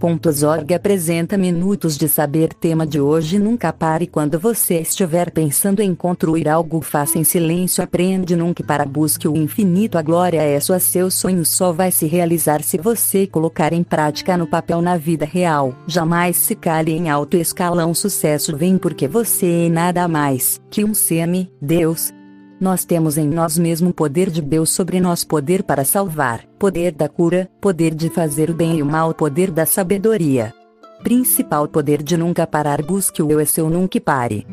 Saber.org apresenta Minutos de Saber. Tema de hoje: Nunca pare quando você estiver pensando em construir algo. Faça em silêncio. Aprende nunca para busque o infinito. A glória é sua. Seu sonho só vai se realizar se você colocar em prática no papel na vida real. Jamais se cale em alto escalão. Sucesso vem porque você é nada mais que um semi, Deus, nós temos em nós mesmo o poder de Deus sobre nós, poder para salvar, poder da cura, poder de fazer o bem e o mal, poder da sabedoria. Principal poder de nunca parar, busque o eu é seu, nunca pare.